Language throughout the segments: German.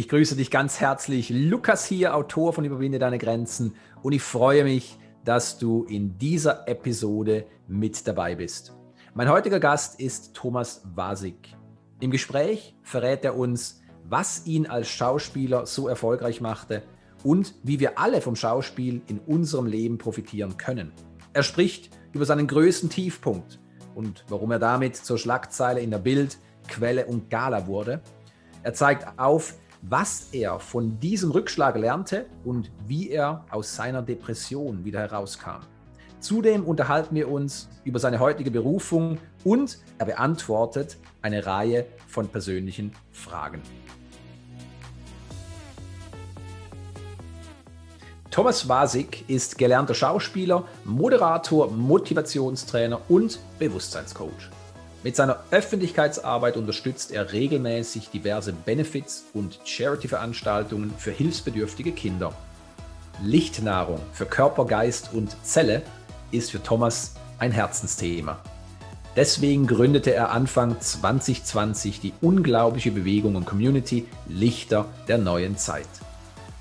Ich grüße dich ganz herzlich. Lukas hier, Autor von Überwinde deine Grenzen. Und ich freue mich, dass du in dieser Episode mit dabei bist. Mein heutiger Gast ist Thomas Wasig. Im Gespräch verrät er uns, was ihn als Schauspieler so erfolgreich machte und wie wir alle vom Schauspiel in unserem Leben profitieren können. Er spricht über seinen größten Tiefpunkt und warum er damit zur Schlagzeile in der Bild, Quelle und Gala wurde. Er zeigt auf, was er von diesem Rückschlag lernte und wie er aus seiner Depression wieder herauskam. Zudem unterhalten wir uns über seine heutige Berufung und er beantwortet eine Reihe von persönlichen Fragen. Thomas Wasig ist gelernter Schauspieler, Moderator, Motivationstrainer und Bewusstseinscoach. Mit seiner Öffentlichkeitsarbeit unterstützt er regelmäßig diverse Benefits und Charity-Veranstaltungen für hilfsbedürftige Kinder. Lichtnahrung für Körper, Geist und Zelle ist für Thomas ein Herzensthema. Deswegen gründete er Anfang 2020 die unglaubliche Bewegung und Community Lichter der neuen Zeit.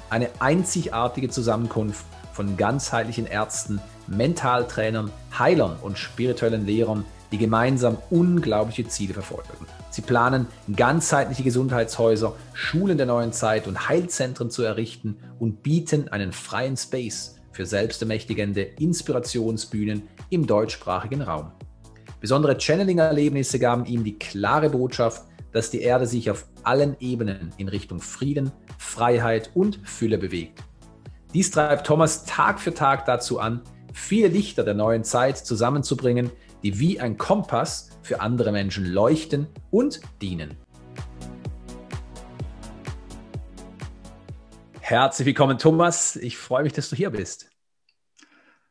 Eine einzigartige Zusammenkunft von ganzheitlichen Ärzten, Mentaltrainern, Heilern und spirituellen Lehrern, die gemeinsam unglaubliche Ziele verfolgen. Sie planen, ganzheitliche Gesundheitshäuser, Schulen der neuen Zeit und Heilzentren zu errichten und bieten einen freien Space für selbstermächtigende Inspirationsbühnen im deutschsprachigen Raum. Besondere Channeling-Erlebnisse gaben ihm die klare Botschaft, dass die Erde sich auf allen Ebenen in Richtung Frieden, Freiheit und Fülle bewegt. Dies treibt Thomas Tag für Tag dazu an, viele Lichter der neuen Zeit zusammenzubringen, die wie ein Kompass für andere Menschen leuchten und dienen. Herzlich willkommen, Thomas. Ich freue mich, dass du hier bist.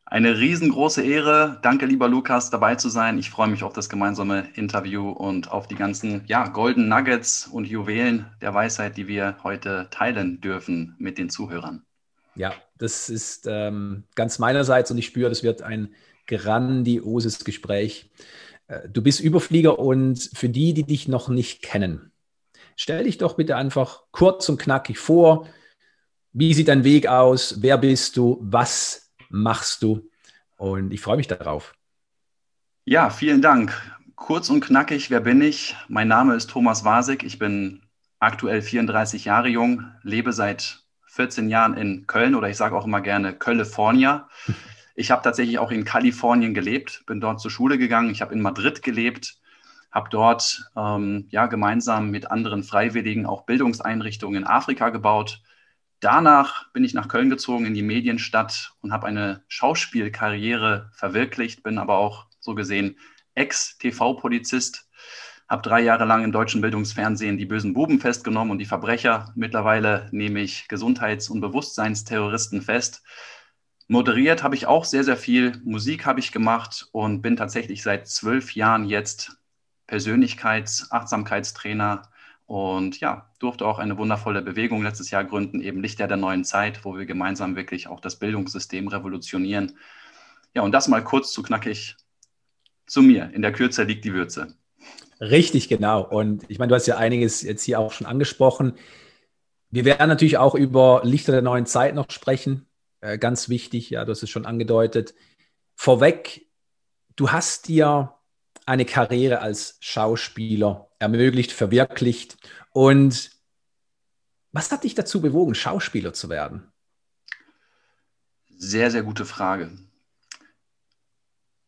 Eine riesengroße Ehre. Danke, lieber Lukas, dabei zu sein. Ich freue mich auf das gemeinsame Interview und auf die ganzen ja, Golden Nuggets und Juwelen der Weisheit, die wir heute teilen dürfen mit den Zuhörern. Ja, das ist ähm, ganz meinerseits und ich spüre, das wird ein grandioses Gespräch. Äh, du bist Überflieger und für die, die dich noch nicht kennen, stell dich doch bitte einfach kurz und knackig vor. Wie sieht dein Weg aus? Wer bist du? Was machst du? Und ich freue mich darauf. Ja, vielen Dank. Kurz und knackig, wer bin ich? Mein Name ist Thomas Wasig. Ich bin aktuell 34 Jahre jung, lebe seit 14 Jahren in Köln oder ich sage auch immer gerne California. Ich habe tatsächlich auch in Kalifornien gelebt, bin dort zur Schule gegangen. Ich habe in Madrid gelebt, habe dort ähm, ja, gemeinsam mit anderen Freiwilligen auch Bildungseinrichtungen in Afrika gebaut. Danach bin ich nach Köln gezogen in die Medienstadt und habe eine Schauspielkarriere verwirklicht, bin aber auch so gesehen Ex-TV-Polizist, habe drei Jahre lang im deutschen Bildungsfernsehen die bösen Buben festgenommen und die Verbrecher. Mittlerweile nehme ich Gesundheits- und Bewusstseinsterroristen fest Moderiert habe ich auch sehr, sehr viel. Musik habe ich gemacht und bin tatsächlich seit zwölf Jahren jetzt Persönlichkeits-, Achtsamkeitstrainer und ja, durfte auch eine wundervolle Bewegung letztes Jahr gründen, eben Lichter der neuen Zeit, wo wir gemeinsam wirklich auch das Bildungssystem revolutionieren. Ja, und das mal kurz zu knackig zu mir. In der Kürze liegt die Würze. Richtig, genau. Und ich meine, du hast ja einiges jetzt hier auch schon angesprochen. Wir werden natürlich auch über Lichter der neuen Zeit noch sprechen. Äh, ganz wichtig, ja, du hast es schon angedeutet. Vorweg, du hast dir eine Karriere als Schauspieler ermöglicht, verwirklicht. Und was hat dich dazu bewogen, Schauspieler zu werden? Sehr, sehr gute Frage.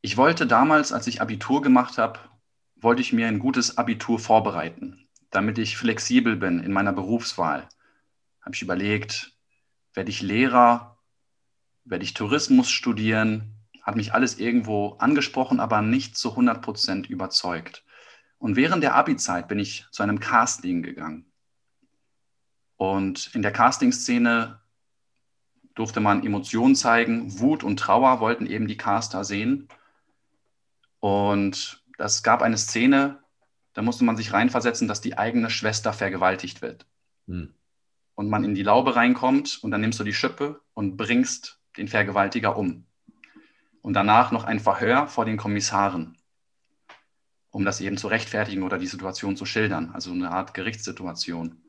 Ich wollte damals, als ich Abitur gemacht habe, wollte ich mir ein gutes Abitur vorbereiten, damit ich flexibel bin in meiner Berufswahl. Habe ich überlegt, werde ich Lehrer werde ich Tourismus studieren, hat mich alles irgendwo angesprochen, aber nicht zu 100 Prozent überzeugt. Und während der Abi-Zeit bin ich zu einem Casting gegangen. Und in der Casting-Szene durfte man Emotionen zeigen. Wut und Trauer wollten eben die Caster sehen. Und das gab eine Szene, da musste man sich reinversetzen, dass die eigene Schwester vergewaltigt wird. Hm. Und man in die Laube reinkommt und dann nimmst du die Schippe und bringst den Vergewaltiger um. Und danach noch ein Verhör vor den Kommissaren, um das eben zu rechtfertigen oder die Situation zu schildern, also eine Art Gerichtssituation.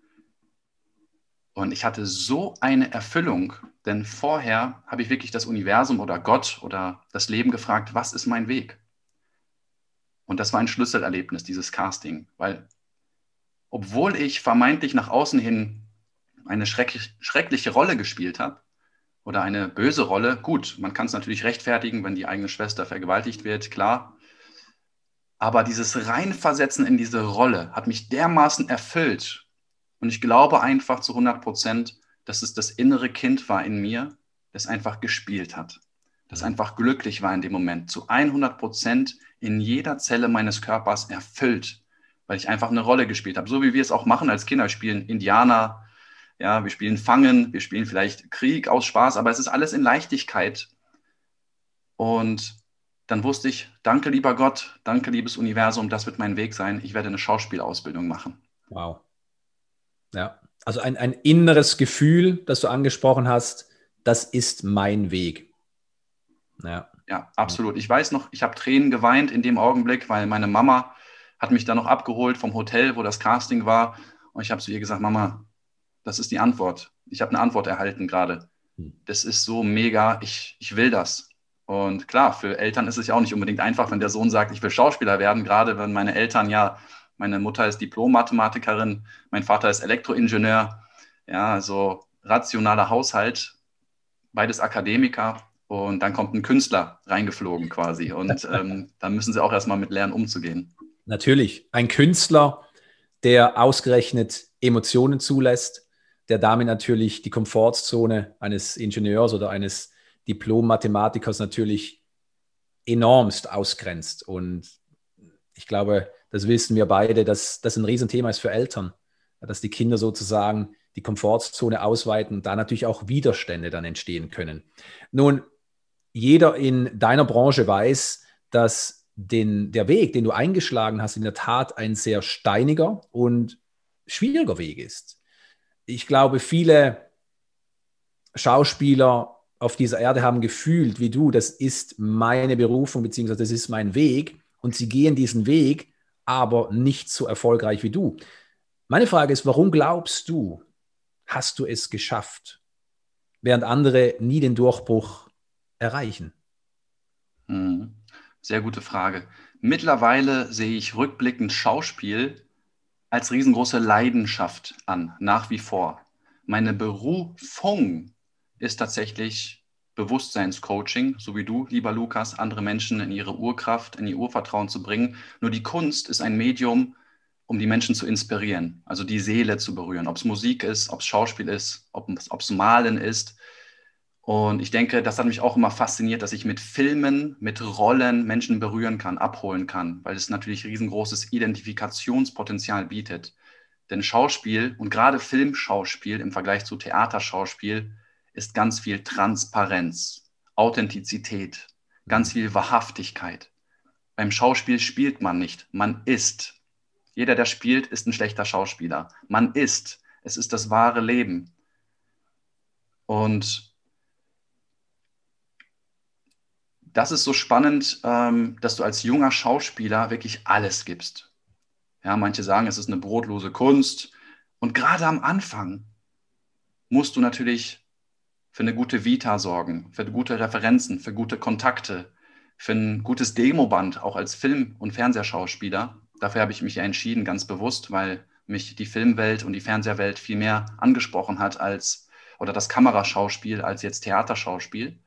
Und ich hatte so eine Erfüllung, denn vorher habe ich wirklich das Universum oder Gott oder das Leben gefragt, was ist mein Weg? Und das war ein Schlüsselerlebnis, dieses Casting, weil obwohl ich vermeintlich nach außen hin eine schrecklich, schreckliche Rolle gespielt habe oder eine böse Rolle, gut, man kann es natürlich rechtfertigen, wenn die eigene Schwester vergewaltigt wird, klar. Aber dieses Reinversetzen in diese Rolle hat mich dermaßen erfüllt und ich glaube einfach zu 100 Prozent, dass es das innere Kind war in mir, das einfach gespielt hat, das mhm. einfach glücklich war in dem Moment, zu 100 Prozent in jeder Zelle meines Körpers erfüllt, weil ich einfach eine Rolle gespielt habe. So wie wir es auch machen als Kinder, spielen Indianer, ja, wir spielen Fangen, wir spielen vielleicht Krieg aus Spaß, aber es ist alles in Leichtigkeit. Und dann wusste ich, danke lieber Gott, danke liebes Universum, das wird mein Weg sein. Ich werde eine Schauspielausbildung machen. Wow. Ja, also ein, ein inneres Gefühl, das du angesprochen hast, das ist mein Weg. Ja. Ja, absolut. Ich weiß noch, ich habe Tränen geweint in dem Augenblick, weil meine Mama hat mich dann noch abgeholt vom Hotel, wo das Casting war. Und ich habe zu ihr gesagt, Mama, das ist die Antwort. Ich habe eine Antwort erhalten gerade. Hm. Das ist so mega, ich, ich will das. Und klar, für Eltern ist es ja auch nicht unbedingt einfach, wenn der Sohn sagt, ich will Schauspieler werden, gerade wenn meine Eltern ja meine Mutter ist Diplom-Mathematikerin, mein Vater ist Elektroingenieur. Ja, also rationaler Haushalt, beides Akademiker. Und dann kommt ein Künstler reingeflogen quasi. Und ähm, dann müssen sie auch erstmal mit lernen, umzugehen. Natürlich. Ein Künstler, der ausgerechnet Emotionen zulässt, der damit natürlich die Komfortzone eines Ingenieurs oder eines Diplom-Mathematikers natürlich enormst ausgrenzt. Und ich glaube, das wissen wir beide, dass das ein Riesenthema ist für Eltern, dass die Kinder sozusagen die Komfortzone ausweiten und da natürlich auch Widerstände dann entstehen können. Nun, jeder in deiner Branche weiß, dass den, der Weg, den du eingeschlagen hast, in der Tat ein sehr steiniger und schwieriger Weg ist. Ich glaube, viele Schauspieler auf dieser Erde haben gefühlt, wie du, das ist meine Berufung, beziehungsweise das ist mein Weg. Und sie gehen diesen Weg aber nicht so erfolgreich wie du. Meine Frage ist, warum glaubst du, hast du es geschafft, während andere nie den Durchbruch erreichen? Hm, sehr gute Frage. Mittlerweile sehe ich rückblickend Schauspiel als riesengroße Leidenschaft an, nach wie vor. Meine Berufung ist tatsächlich Bewusstseinscoaching, so wie du, lieber Lukas, andere Menschen in ihre Urkraft, in ihr Urvertrauen zu bringen. Nur die Kunst ist ein Medium, um die Menschen zu inspirieren, also die Seele zu berühren, ob es Musik ist, ob es Schauspiel ist, ob es Malen ist. Und ich denke, das hat mich auch immer fasziniert, dass ich mit Filmen, mit Rollen Menschen berühren kann, abholen kann, weil es natürlich riesengroßes Identifikationspotenzial bietet. Denn Schauspiel und gerade Filmschauspiel im Vergleich zu Theaterschauspiel ist ganz viel Transparenz, Authentizität, ganz viel Wahrhaftigkeit. Beim Schauspiel spielt man nicht, man ist. Jeder, der spielt, ist ein schlechter Schauspieler. Man ist. Es ist das wahre Leben. Und das ist so spannend, ähm, dass du als junger Schauspieler wirklich alles gibst. Ja, manche sagen, es ist eine brotlose Kunst. Und gerade am Anfang musst du natürlich für eine gute Vita sorgen, für gute Referenzen, für gute Kontakte, für ein gutes Demoband, auch als Film- und Fernsehschauspieler. Dafür habe ich mich entschieden, ganz bewusst, weil mich die Filmwelt und die Fernsehwelt viel mehr angesprochen hat als, oder das Kameraschauspiel als jetzt Theaterschauspiel.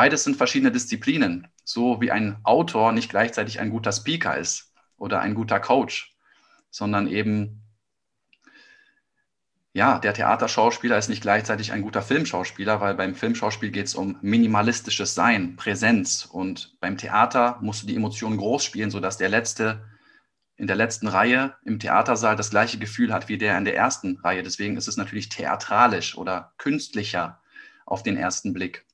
Beides sind verschiedene Disziplinen, so wie ein Autor nicht gleichzeitig ein guter Speaker ist oder ein guter Coach, sondern eben ja, der Theaterschauspieler ist nicht gleichzeitig ein guter Filmschauspieler, weil beim Filmschauspiel geht es um minimalistisches Sein, Präsenz. Und beim Theater musst du die Emotionen groß spielen, sodass der Letzte in der letzten Reihe im Theatersaal das gleiche Gefühl hat wie der in der ersten Reihe. Deswegen ist es natürlich theatralisch oder künstlicher auf den ersten Blick.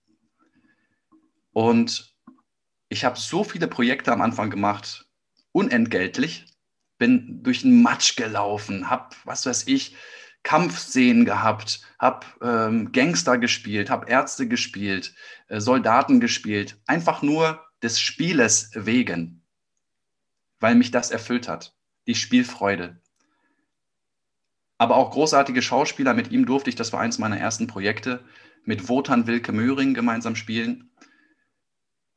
Und ich habe so viele Projekte am Anfang gemacht, unentgeltlich, bin durch den Matsch gelaufen, habe, was weiß ich, Kampfszenen gehabt, habe ähm, Gangster gespielt, habe Ärzte gespielt, äh, Soldaten gespielt, einfach nur des Spieles wegen, weil mich das erfüllt hat, die Spielfreude. aber auch großartige Schauspieler. Mit ihm durfte ich, das war eins meiner ersten Projekte, mit Wotan Wilke Möhring gemeinsam spielen.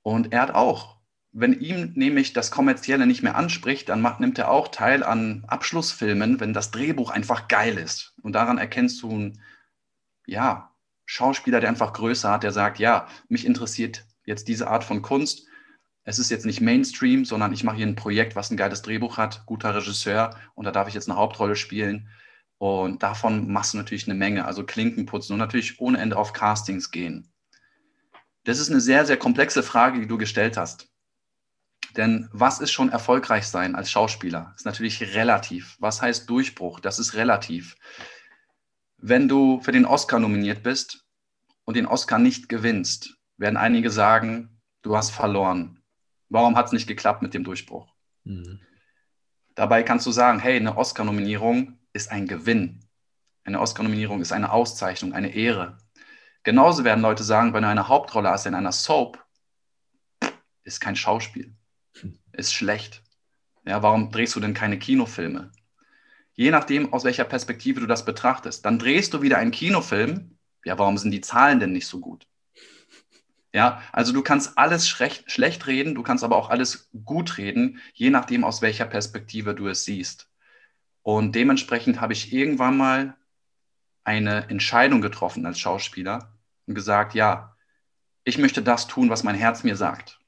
Und er hat auch, wenn ihm nämlich das Kommerzielle nicht mehr anspricht, dann macht, nimmt er auch teil an Abschlussfilmen, wenn das Drehbuch einfach geil ist. Und daran erkennst du einen, ja, Schauspieler, der einfach größer hat, der sagt, ja, mich interessiert jetzt diese Art von Kunst. Es ist jetzt nicht Mainstream, sondern ich mache hier ein Projekt, was ein geiles Drehbuch hat, guter Regisseur und da darf ich jetzt eine Hauptrolle spielen. Und davon machst du natürlich eine Menge, also Klinken putzen und natürlich ohne Ende auf Castings gehen. Das ist eine sehr, sehr komplexe Frage, die du gestellt hast. Denn was ist schon erfolgreich sein als Schauspieler? Das ist natürlich relativ. Was heißt Durchbruch? Das ist relativ. Wenn du für den Oscar nominiert bist und den Oscar nicht gewinnst, werden einige sagen, du hast verloren. Warum hat es nicht geklappt mit dem Durchbruch? Mhm. Dabei kannst du sagen, hey, eine Oscar-Nominierung ist ein Gewinn. Eine Oscar-Nominierung ist eine Auszeichnung, eine Ehre. Genauso werden Leute sagen, wenn du eine Hauptrolle hast in einer Soap, ist kein Schauspiel, ist schlecht. Ja, warum drehst du denn keine Kinofilme? Je nachdem, aus welcher Perspektive du das betrachtest. Dann drehst du wieder einen Kinofilm. Ja, warum sind die Zahlen denn nicht so gut? Ja, also du kannst alles schlecht, schlecht reden, du kannst aber auch alles gut reden, je nachdem, aus welcher Perspektive du es siehst. Und dementsprechend habe ich irgendwann mal eine Entscheidung getroffen als Schauspieler und gesagt, ja, ich möchte das tun, was mein Herz mir sagt.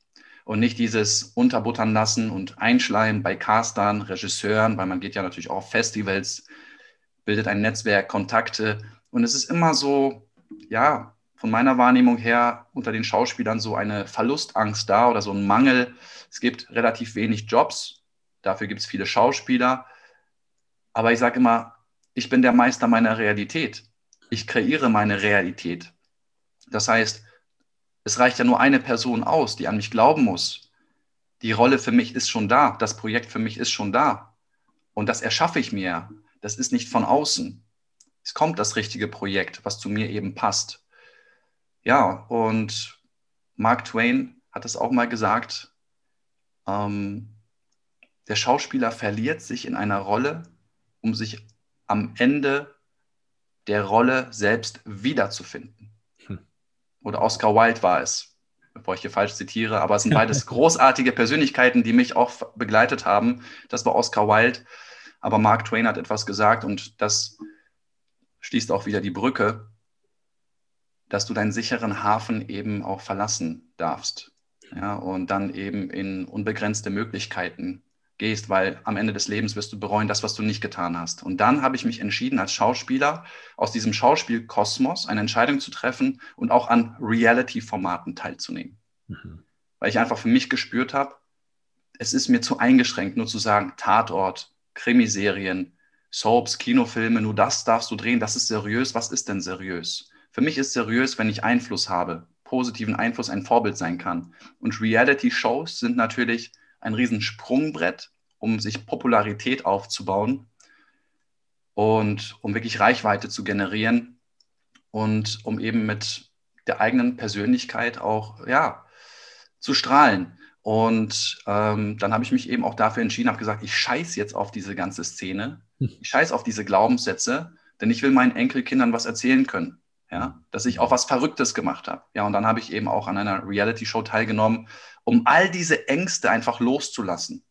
Und nicht dieses Unterbuttern lassen und Einschleimen bei Castern, Regisseuren, weil man geht ja natürlich auch auf Festivals, bildet ein Netzwerk, Kontakte. Und es ist immer so, ja, von meiner Wahrnehmung her unter den Schauspielern so eine Verlustangst da oder so ein Mangel. Es gibt relativ wenig Jobs, dafür gibt es viele Schauspieler. Aber ich sage immer, ich bin der Meister meiner Realität. Ich kreiere meine Realität. Das heißt, es reicht ja nur eine Person aus, die an mich glauben muss. Die Rolle für mich ist schon da. Das Projekt für mich ist schon da. Und das erschaffe ich mir. Das ist nicht von außen. Es kommt das richtige Projekt, was zu mir eben passt. Ja, und Mark Twain hat es auch mal gesagt, ähm, der Schauspieler verliert sich in einer Rolle, um sich am Ende der Rolle selbst wiederzufinden. Hm. Oder Oscar Wilde war es, bevor ich hier falsch zitiere, aber es sind beides großartige Persönlichkeiten, die mich auch begleitet haben. Das war Oscar Wilde, aber Mark Twain hat etwas gesagt und das schließt auch wieder die Brücke, dass du deinen sicheren Hafen eben auch verlassen darfst. Ja, und dann eben in unbegrenzte Möglichkeiten gehst, weil am Ende des Lebens wirst du bereuen, das, was du nicht getan hast. Und dann habe ich mich entschieden, als Schauspieler aus diesem Schauspielkosmos eine Entscheidung zu treffen und auch an Reality-Formaten teilzunehmen. Mhm. Weil ich einfach für mich gespürt habe, es ist mir zu eingeschränkt, nur zu sagen, Tatort, Krimiserien, Soaps, Kinofilme, nur das darfst du drehen, das ist seriös. Was ist denn seriös? Für mich ist seriös, wenn ich Einfluss habe, positiven Einfluss, ein Vorbild sein kann. Und Reality-Shows sind natürlich ein Riesensprungbrett, um sich Popularität aufzubauen und um wirklich Reichweite zu generieren und um eben mit der eigenen Persönlichkeit auch ja, zu strahlen. Und ähm, dann habe ich mich eben auch dafür entschieden, habe gesagt, ich scheiße jetzt auf diese ganze Szene, ich scheiße auf diese Glaubenssätze, denn ich will meinen Enkelkindern was erzählen können. Ja, dass ich auch was Verrücktes gemacht habe. Ja, und dann habe ich eben auch an einer Reality-Show teilgenommen, um all diese Ängste einfach loszulassen,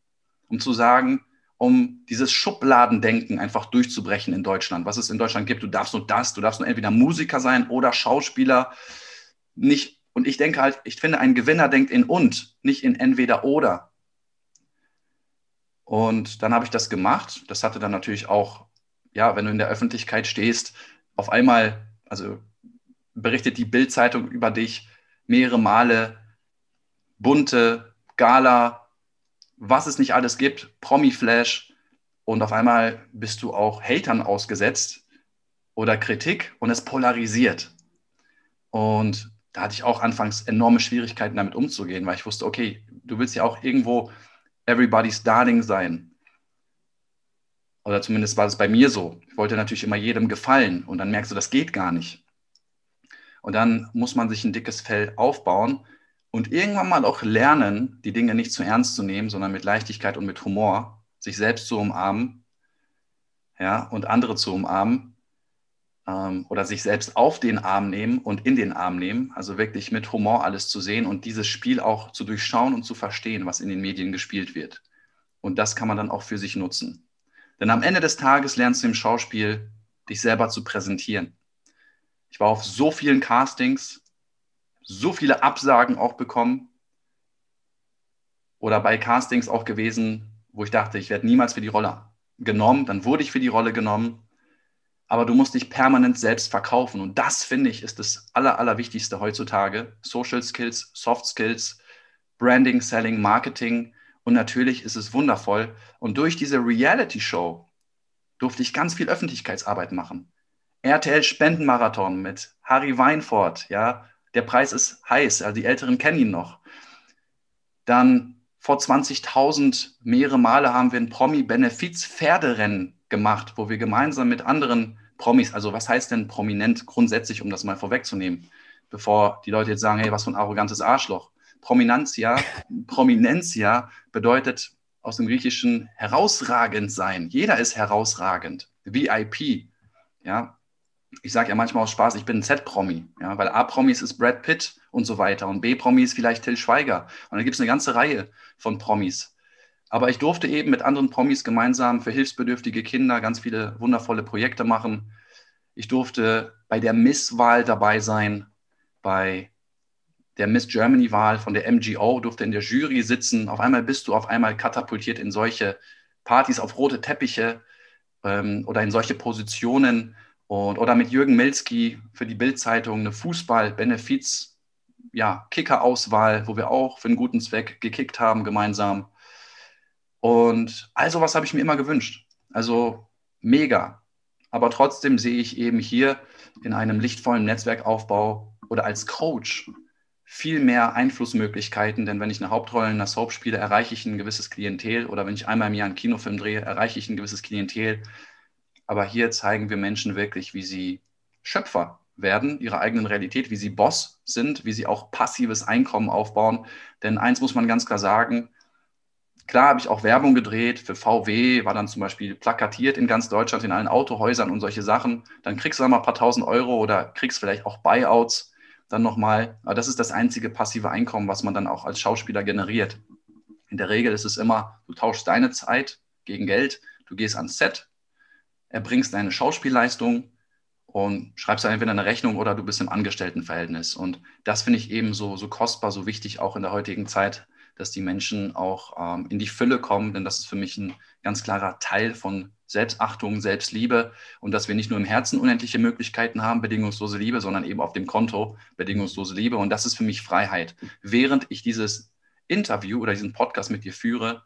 um zu sagen, um dieses Schubladendenken einfach durchzubrechen in Deutschland, was es in Deutschland gibt. Du darfst nur das, du darfst nur entweder Musiker sein oder Schauspieler. Nicht, und ich denke halt, ich finde, ein Gewinner denkt in und, nicht in entweder oder. Und dann habe ich das gemacht. Das hatte dann natürlich auch, ja, wenn du in der Öffentlichkeit stehst, auf einmal, also berichtet die Bildzeitung über dich mehrere Male bunte Gala, was es nicht alles gibt, Promi-Flash und auf einmal bist du auch Hatern ausgesetzt oder Kritik und es polarisiert. Und da hatte ich auch anfangs enorme Schwierigkeiten damit umzugehen, weil ich wusste, okay, du willst ja auch irgendwo everybody's darling sein. Oder zumindest war es bei mir so. Ich wollte natürlich immer jedem gefallen und dann merkst du, das geht gar nicht. Und dann muss man sich ein dickes Fell aufbauen und irgendwann mal auch lernen, die Dinge nicht zu ernst zu nehmen, sondern mit Leichtigkeit und mit Humor sich selbst zu umarmen. ja, und andere zu umarmen ähm, oder sich selbst auf den Arm nehmen und in den Arm nehmen, also wirklich mit Humor alles zu sehen und dieses Spiel auch zu durchschauen und zu verstehen, was in den Medien gespielt wird. Und das kann man dann auch für sich nutzen. Denn am Ende des Tages lernst du im Schauspiel, dich selber zu präsentieren. Ich war auf so vielen Castings, so viele Absagen auch bekommen oder bei Castings auch gewesen, wo ich dachte, ich werde niemals für die Rolle genommen. Dann wurde ich für die Rolle genommen. Aber du musst dich permanent selbst verkaufen. Und das, finde ich, ist das Aller, Allerwichtigste heutzutage. Social Skills, Soft Skills, Branding, Selling, Marketing. Und natürlich ist es wundervoll. Und durch diese Reality-Show durfte ich ganz viel Öffentlichkeitsarbeit machen. RTL Spendenmarathon mit Harry Weinfurt, ja, der Preis ist heiß, also die Älteren kennen ihn noch. Dann vor 20.000 mehrere Male haben wir ein Promi-Benefiz-Pferderennen gemacht, wo wir gemeinsam mit anderen Promis, also was heißt denn prominent grundsätzlich, um das mal vorwegzunehmen, bevor die Leute jetzt sagen, hey, was für ein arrogantes Arschloch. Prominentia, Prominentia bedeutet aus dem Griechischen herausragend sein. Jeder ist herausragend. VIP. Ja, ich sage ja manchmal aus Spaß, ich bin ein Z-Promi, ja, weil A-Promis ist Brad Pitt und so weiter und B-Promis vielleicht Till Schweiger. Und dann gibt es eine ganze Reihe von Promis. Aber ich durfte eben mit anderen Promis gemeinsam für hilfsbedürftige Kinder ganz viele wundervolle Projekte machen. Ich durfte bei der Miss-Wahl dabei sein, bei der Miss Germany-Wahl von der MGO, durfte in der Jury sitzen. Auf einmal bist du auf einmal katapultiert in solche Partys auf rote Teppiche ähm, oder in solche Positionen. Und, oder mit Jürgen Milski für die Bildzeitung eine Fußball-Benefiz, ja, Kicker-Auswahl, wo wir auch für einen guten Zweck gekickt haben gemeinsam. Und all sowas habe ich mir immer gewünscht. Also mega. Aber trotzdem sehe ich eben hier in einem lichtvollen Netzwerkaufbau oder als Coach viel mehr Einflussmöglichkeiten, denn wenn ich eine Hauptrolle in einer Soap spiele, erreiche ich ein gewisses Klientel oder wenn ich einmal im Jahr einen Kinofilm drehe, erreiche ich ein gewisses Klientel. Aber hier zeigen wir Menschen wirklich, wie sie Schöpfer werden, ihrer eigenen Realität, wie sie Boss sind, wie sie auch passives Einkommen aufbauen. Denn eins muss man ganz klar sagen, Klar habe ich auch Werbung gedreht für VW, war dann zum Beispiel plakatiert in ganz Deutschland in allen Autohäusern und solche Sachen. Dann kriegst du dann mal ein paar tausend Euro oder kriegst vielleicht auch Buyouts dann nochmal. Aber das ist das einzige passive Einkommen, was man dann auch als Schauspieler generiert. In der Regel ist es immer, du tauschst deine Zeit gegen Geld, du gehst ans Set, erbringst deine Schauspielleistung und schreibst dann entweder eine Rechnung oder du bist im Angestelltenverhältnis. Und das finde ich eben so, so kostbar, so wichtig auch in der heutigen Zeit, dass die Menschen auch ähm, in die Fülle kommen, denn das ist für mich ein ganz klarer Teil von Selbstachtung, Selbstliebe und dass wir nicht nur im Herzen unendliche Möglichkeiten haben, bedingungslose Liebe, sondern eben auf dem Konto bedingungslose Liebe. Und das ist für mich Freiheit. Während ich dieses Interview oder diesen Podcast mit dir führe,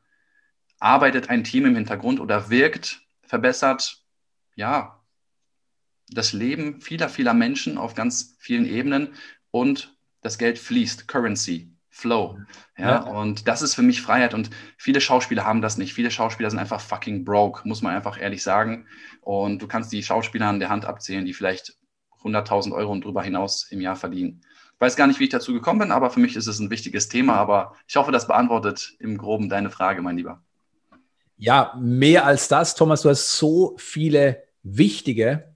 arbeitet ein Team im Hintergrund oder wirkt, verbessert, ja, das Leben vieler, vieler Menschen auf ganz vielen Ebenen und das Geld fließt, Currency, Flow. Ja, ja, und das ist für mich Freiheit. Und viele Schauspieler haben das nicht. Viele Schauspieler sind einfach fucking broke, muss man einfach ehrlich sagen. Und du kannst die Schauspieler an der Hand abzählen, die vielleicht 100.000 Euro und darüber hinaus im Jahr verdienen. Ich weiß gar nicht, wie ich dazu gekommen bin, aber für mich ist es ein wichtiges Thema. Aber ich hoffe, das beantwortet im Groben deine Frage, mein Lieber. Ja, mehr als das, Thomas. Du hast so viele wichtige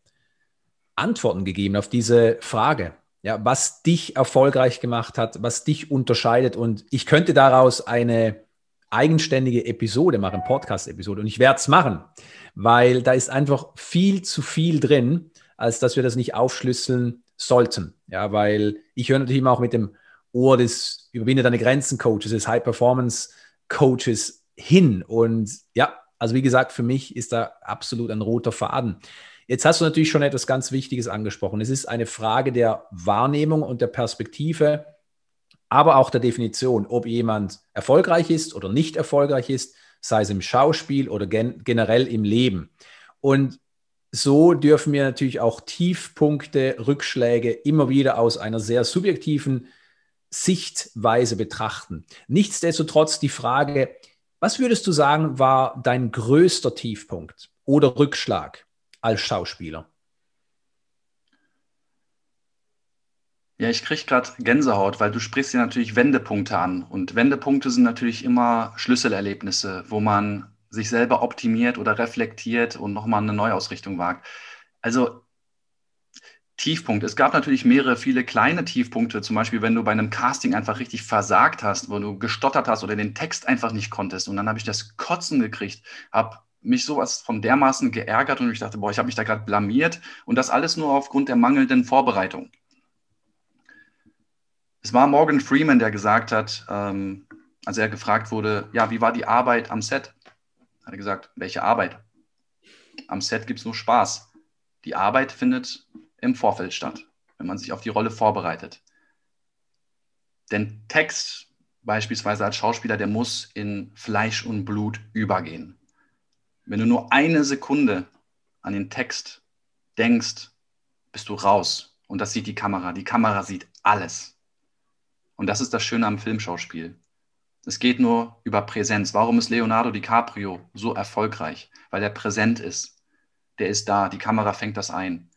Antworten gegeben auf diese Frage ja, was dich erfolgreich gemacht hat, was dich unterscheidet. Und ich könnte daraus eine eigenständige Episode machen, Podcast-Episode. Und ich werde es machen, weil da ist einfach viel zu viel drin, als dass wir das nicht aufschlüsseln sollten. Ja, weil ich höre natürlich immer auch mit dem Ohr des Überwinde deine Grenzen Coaches, des High Performance Coaches hin. Und ja, also wie gesagt, für mich ist da absolut ein roter Faden. Jetzt hast du natürlich schon etwas ganz Wichtiges angesprochen. Es ist eine Frage der Wahrnehmung und der Perspektive, aber auch der Definition, ob jemand erfolgreich ist oder nicht erfolgreich ist, sei es im Schauspiel oder gen generell im Leben. Und so dürfen wir natürlich auch Tiefpunkte, Rückschläge immer wieder aus einer sehr subjektiven Sichtweise betrachten. Nichtsdestotrotz die Frage, was würdest du sagen, war dein größter Tiefpunkt oder Rückschlag? als Schauspieler? Ja, ich kriege gerade Gänsehaut, weil du sprichst ja natürlich Wendepunkte an. Und Wendepunkte sind natürlich immer Schlüsselerlebnisse, wo man sich selber optimiert oder reflektiert und nochmal eine Neuausrichtung wagt. Also Tiefpunkt. Es gab natürlich mehrere, viele kleine Tiefpunkte. Zum Beispiel, wenn du bei einem Casting einfach richtig versagt hast, wo du gestottert hast oder den Text einfach nicht konntest. Und dann habe ich das Kotzen gekriegt, habe mich sowas von dermaßen geärgert und ich dachte, boah, ich habe mich da gerade blamiert. Und das alles nur aufgrund der mangelnden Vorbereitung. Es war Morgan Freeman, der gesagt hat, ähm, als er gefragt wurde, ja, wie war die Arbeit am Set? Hat er gesagt, welche Arbeit? Am Set gibt es nur Spaß. Die Arbeit findet im Vorfeld statt, wenn man sich auf die Rolle vorbereitet. Denn Text beispielsweise als Schauspieler, der muss in Fleisch und Blut übergehen. Wenn du nur eine Sekunde an den Text denkst, bist du raus. Und das sieht die Kamera. Die Kamera sieht alles. Und das ist das Schöne am Filmschauspiel. Es geht nur über Präsenz. Warum ist Leonardo DiCaprio so erfolgreich? Weil er präsent ist. Der ist da. Die Kamera fängt das ein.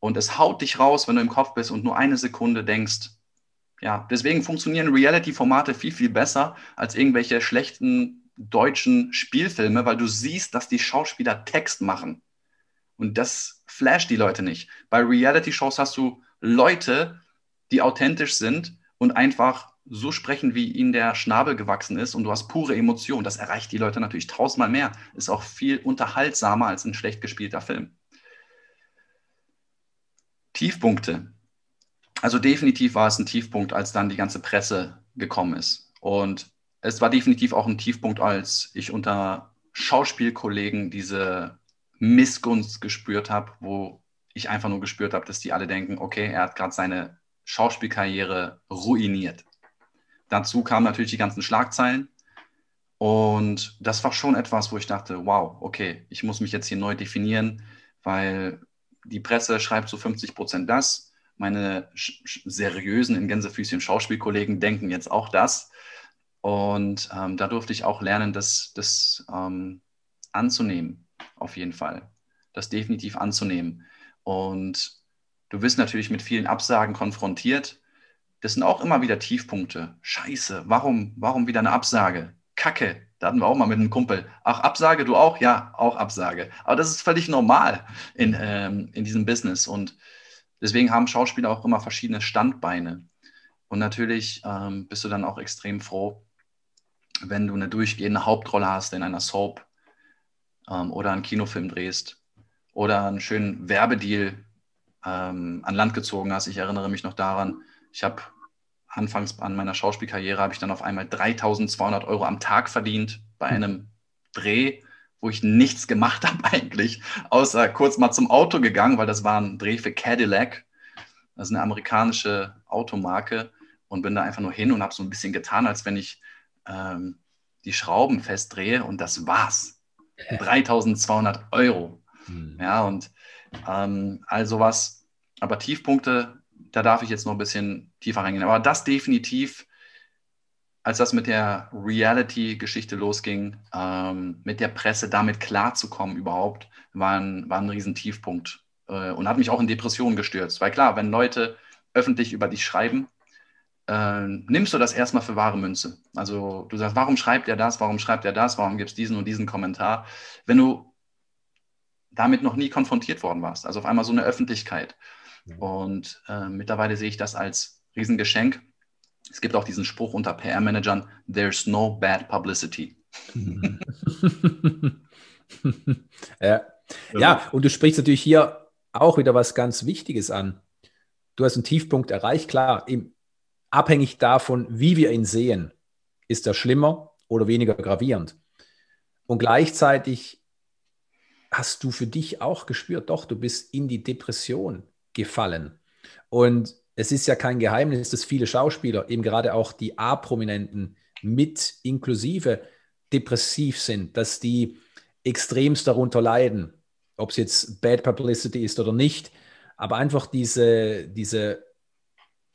Und es haut dich raus, wenn du im Kopf bist und nur eine Sekunde denkst. Ja, deswegen funktionieren Reality-Formate viel, viel besser als irgendwelche schlechten deutschen Spielfilme, weil du siehst, dass die Schauspieler Text machen. Und das flasht die Leute nicht. Bei Reality-Shows hast du Leute, die authentisch sind und einfach so sprechen, wie ihnen der Schnabel gewachsen ist und du hast pure Emotion. Das erreicht die Leute natürlich tausendmal mehr. Ist auch viel unterhaltsamer als ein schlecht gespielter Film. Tiefpunkte. Also definitiv war es ein Tiefpunkt, als dann die ganze Presse gekommen ist. Und es war definitiv auch ein Tiefpunkt, als ich unter Schauspielkollegen diese Missgunst gespürt habe, wo ich einfach nur gespürt habe, dass die alle denken, okay, er hat gerade seine Schauspielkarriere ruiniert. Dazu kamen natürlich die ganzen Schlagzeilen. Und das war schon etwas, wo ich dachte, wow, okay, ich muss mich jetzt hier neu definieren, weil die Presse schreibt zu 50 Prozent das. Meine seriösen, in Gänsefüßchen Schauspielkollegen denken jetzt auch das. Und ähm, da durfte ich auch lernen, das, das ähm, anzunehmen, auf jeden Fall. Das definitiv anzunehmen. Und du wirst natürlich mit vielen Absagen konfrontiert. Das sind auch immer wieder Tiefpunkte. Scheiße, warum, warum wieder eine Absage? Kacke, da hatten wir auch mal mit einem Kumpel. Ach, Absage, du auch? Ja, auch Absage. Aber das ist völlig normal in, ähm, in diesem Business. Und deswegen haben Schauspieler auch immer verschiedene Standbeine. Und natürlich ähm, bist du dann auch extrem froh, wenn du eine durchgehende Hauptrolle hast in einer Soap ähm, oder einen Kinofilm drehst oder einen schönen Werbedeal ähm, an Land gezogen hast. Ich erinnere mich noch daran, ich habe anfangs an meiner Schauspielkarriere habe ich dann auf einmal 3200 Euro am Tag verdient bei hm. einem Dreh, wo ich nichts gemacht habe eigentlich, außer kurz mal zum Auto gegangen, weil das war ein Dreh für Cadillac. Das ist eine amerikanische Automarke und bin da einfach nur hin und habe so ein bisschen getan, als wenn ich ähm, die Schrauben festdrehe und das war's. 3200 Euro. Hm. Ja, und ähm, all sowas. Aber Tiefpunkte da darf ich jetzt noch ein bisschen tiefer reingehen. Aber das definitiv, als das mit der Reality-Geschichte losging, ähm, mit der Presse damit klarzukommen überhaupt, war ein, war ein Riesentiefpunkt äh, und hat mich auch in Depressionen gestürzt. Weil klar, wenn Leute öffentlich über dich schreiben, äh, nimmst du das erstmal für wahre Münze. Also du sagst, warum schreibt er das, warum schreibt er das, warum gibt es diesen und diesen Kommentar. Wenn du damit noch nie konfrontiert worden warst, also auf einmal so eine Öffentlichkeit, und äh, mittlerweile sehe ich das als Riesengeschenk. Es gibt auch diesen Spruch unter PR-Managern, there's no bad publicity. ja. ja, und du sprichst natürlich hier auch wieder was ganz Wichtiges an. Du hast einen Tiefpunkt erreicht, klar, im, abhängig davon, wie wir ihn sehen, ist er schlimmer oder weniger gravierend. Und gleichzeitig hast du für dich auch gespürt, doch, du bist in die Depression gefallen. Und es ist ja kein Geheimnis, dass viele Schauspieler, eben gerade auch die A-Prominenten mit inklusive depressiv sind, dass die extremst darunter leiden, ob es jetzt Bad Publicity ist oder nicht, aber einfach diese, diese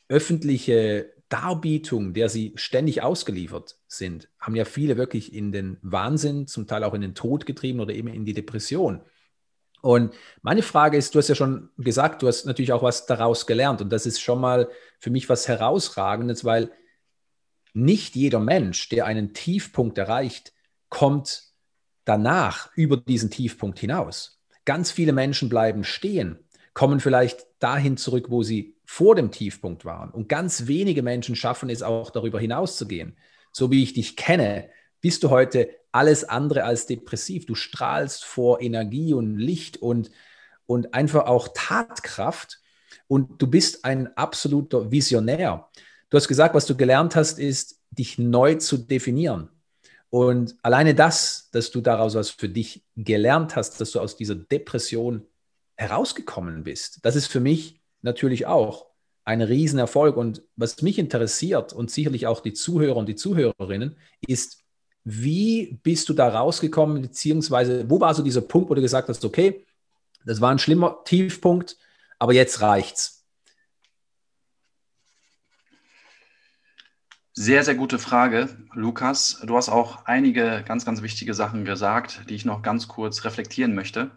öffentliche Darbietung, der sie ständig ausgeliefert sind, haben ja viele wirklich in den Wahnsinn, zum Teil auch in den Tod getrieben oder eben in die Depression. Und meine Frage ist, du hast ja schon gesagt, du hast natürlich auch was daraus gelernt. Und das ist schon mal für mich was Herausragendes, weil nicht jeder Mensch, der einen Tiefpunkt erreicht, kommt danach über diesen Tiefpunkt hinaus. Ganz viele Menschen bleiben stehen, kommen vielleicht dahin zurück, wo sie vor dem Tiefpunkt waren. Und ganz wenige Menschen schaffen es auch darüber hinaus zu gehen. So wie ich dich kenne, bist du heute alles andere als depressiv. Du strahlst vor Energie und Licht und, und einfach auch Tatkraft. Und du bist ein absoluter Visionär. Du hast gesagt, was du gelernt hast, ist, dich neu zu definieren. Und alleine das, dass du daraus was für dich gelernt hast, dass du aus dieser Depression herausgekommen bist, das ist für mich natürlich auch ein Riesenerfolg. Und was mich interessiert und sicherlich auch die Zuhörer und die Zuhörerinnen, ist, wie bist du da rausgekommen, beziehungsweise wo war so dieser Punkt, wo du gesagt hast, okay, das war ein schlimmer Tiefpunkt, aber jetzt reicht's? Sehr, sehr gute Frage, Lukas. Du hast auch einige ganz, ganz wichtige Sachen gesagt, die ich noch ganz kurz reflektieren möchte.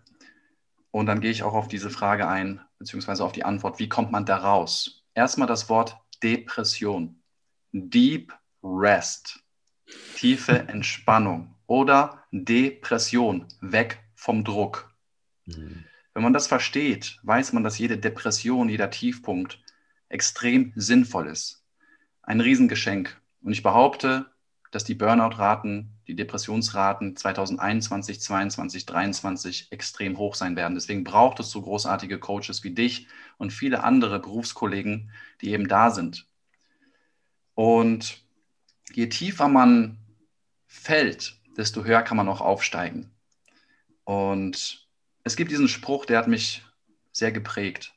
Und dann gehe ich auch auf diese Frage ein, beziehungsweise auf die Antwort, wie kommt man da raus? Erstmal das Wort Depression. Deep Rest. Tiefe Entspannung oder Depression. Weg vom Druck. Mhm. Wenn man das versteht, weiß man, dass jede Depression, jeder Tiefpunkt extrem sinnvoll ist ein Riesengeschenk. Und ich behaupte, dass die Burnout-Raten, die Depressionsraten 2021, 2022, 2023 extrem hoch sein werden. Deswegen braucht es so großartige Coaches wie dich und viele andere Berufskollegen, die eben da sind. Und je tiefer man fällt, desto höher kann man auch aufsteigen. Und es gibt diesen Spruch, der hat mich sehr geprägt.